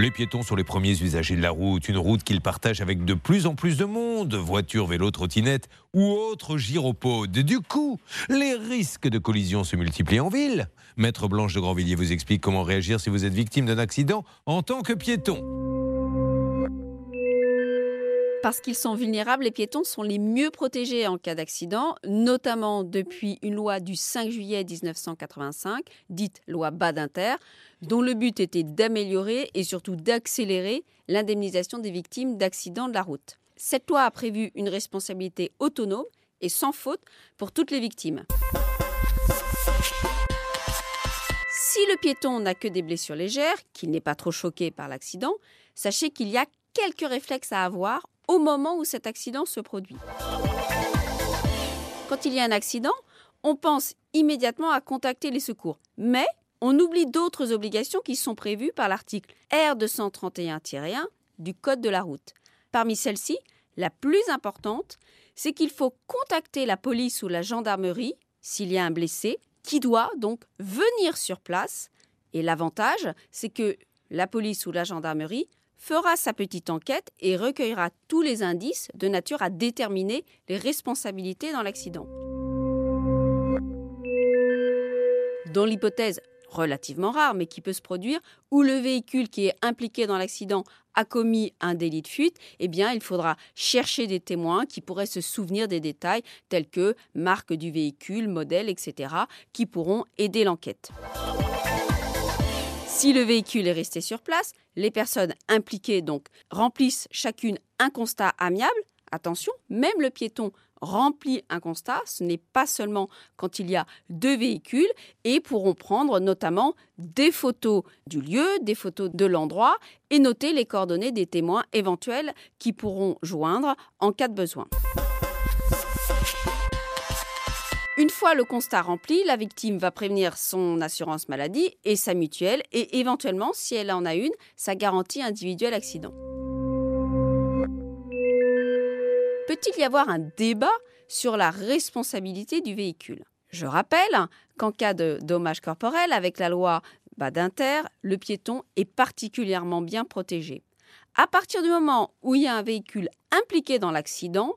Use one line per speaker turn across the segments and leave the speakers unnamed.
Les piétons sont les premiers usagers de la route, une route qu'ils partagent avec de plus en plus de monde, voitures, vélos, trottinettes ou autres gyropodes. Du coup, les risques de collision se multiplient en ville. Maître Blanche de Grandvilliers vous explique comment réagir si vous êtes victime d'un accident en tant que piéton.
Parce qu'ils sont vulnérables, les piétons sont les mieux protégés en cas d'accident, notamment depuis une loi du 5 juillet 1985, dite loi Badinter, dont le but était d'améliorer et surtout d'accélérer l'indemnisation des victimes d'accidents de la route. Cette loi a prévu une responsabilité autonome et sans faute pour toutes les victimes. Si le piéton n'a que des blessures légères, qu'il n'est pas trop choqué par l'accident, sachez qu'il y a quelques réflexes à avoir au moment où cet accident se produit. Quand il y a un accident, on pense immédiatement à contacter les secours, mais on oublie d'autres obligations qui sont prévues par l'article R231-1 du Code de la route. Parmi celles-ci, la plus importante, c'est qu'il faut contacter la police ou la gendarmerie s'il y a un blessé, qui doit donc venir sur place. Et l'avantage, c'est que la police ou la gendarmerie fera sa petite enquête et recueillera tous les indices de nature à déterminer les responsabilités dans l'accident. Dans l'hypothèse relativement rare, mais qui peut se produire, où le véhicule qui est impliqué dans l'accident a commis un délit de fuite, eh bien, il faudra chercher des témoins qui pourraient se souvenir des détails tels que marque du véhicule, modèle, etc., qui pourront aider l'enquête. Si le véhicule est resté sur place, les personnes impliquées donc remplissent chacune un constat amiable. Attention, même le piéton remplit un constat, ce n'est pas seulement quand il y a deux véhicules, et pourront prendre notamment des photos du lieu, des photos de l'endroit, et noter les coordonnées des témoins éventuels qui pourront joindre en cas de besoin. Une fois le constat rempli, la victime va prévenir son assurance maladie et sa mutuelle et éventuellement, si elle en a une, sa garantie individuelle accident. Peut-il y avoir un débat sur la responsabilité du véhicule? Je rappelle qu'en cas de dommage corporel, avec la loi Badinter, le piéton est particulièrement bien protégé. À partir du moment où il y a un véhicule impliqué dans l'accident,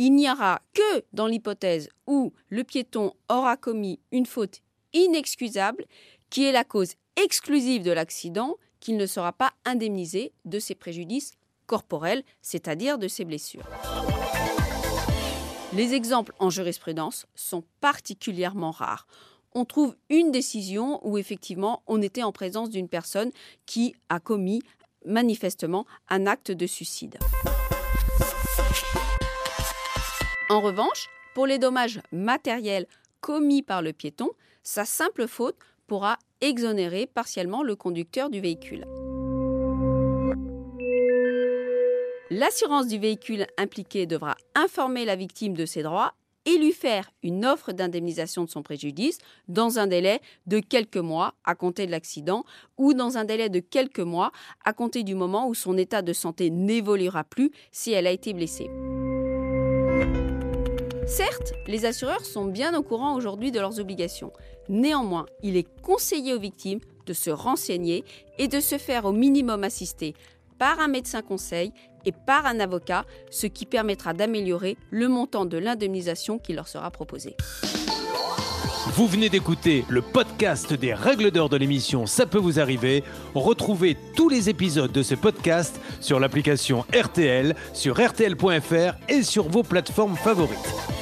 il n'y aura que dans l'hypothèse où le piéton aura commis une faute inexcusable qui est la cause exclusive de l'accident qu'il ne sera pas indemnisé de ses préjudices corporels, c'est-à-dire de ses blessures. Les exemples en jurisprudence sont particulièrement rares. On trouve une décision où effectivement on était en présence d'une personne qui a commis manifestement un acte de suicide. En revanche, pour les dommages matériels commis par le piéton, sa simple faute pourra exonérer partiellement le conducteur du véhicule. L'assurance du véhicule impliqué devra informer la victime de ses droits et lui faire une offre d'indemnisation de son préjudice dans un délai de quelques mois à compter de l'accident ou dans un délai de quelques mois à compter du moment où son état de santé n'évoluera plus si elle a été blessée. Certes, les assureurs sont bien au courant aujourd'hui de leurs obligations. Néanmoins, il est conseillé aux victimes de se renseigner et de se faire au minimum assister par un médecin conseil et par un avocat, ce qui permettra d'améliorer le montant de l'indemnisation qui leur sera proposé.
Vous venez d'écouter le podcast des règles d'or de l'émission Ça peut vous arriver. Retrouvez tous les épisodes de ce podcast sur l'application RTL, sur rtl.fr et sur vos plateformes favorites.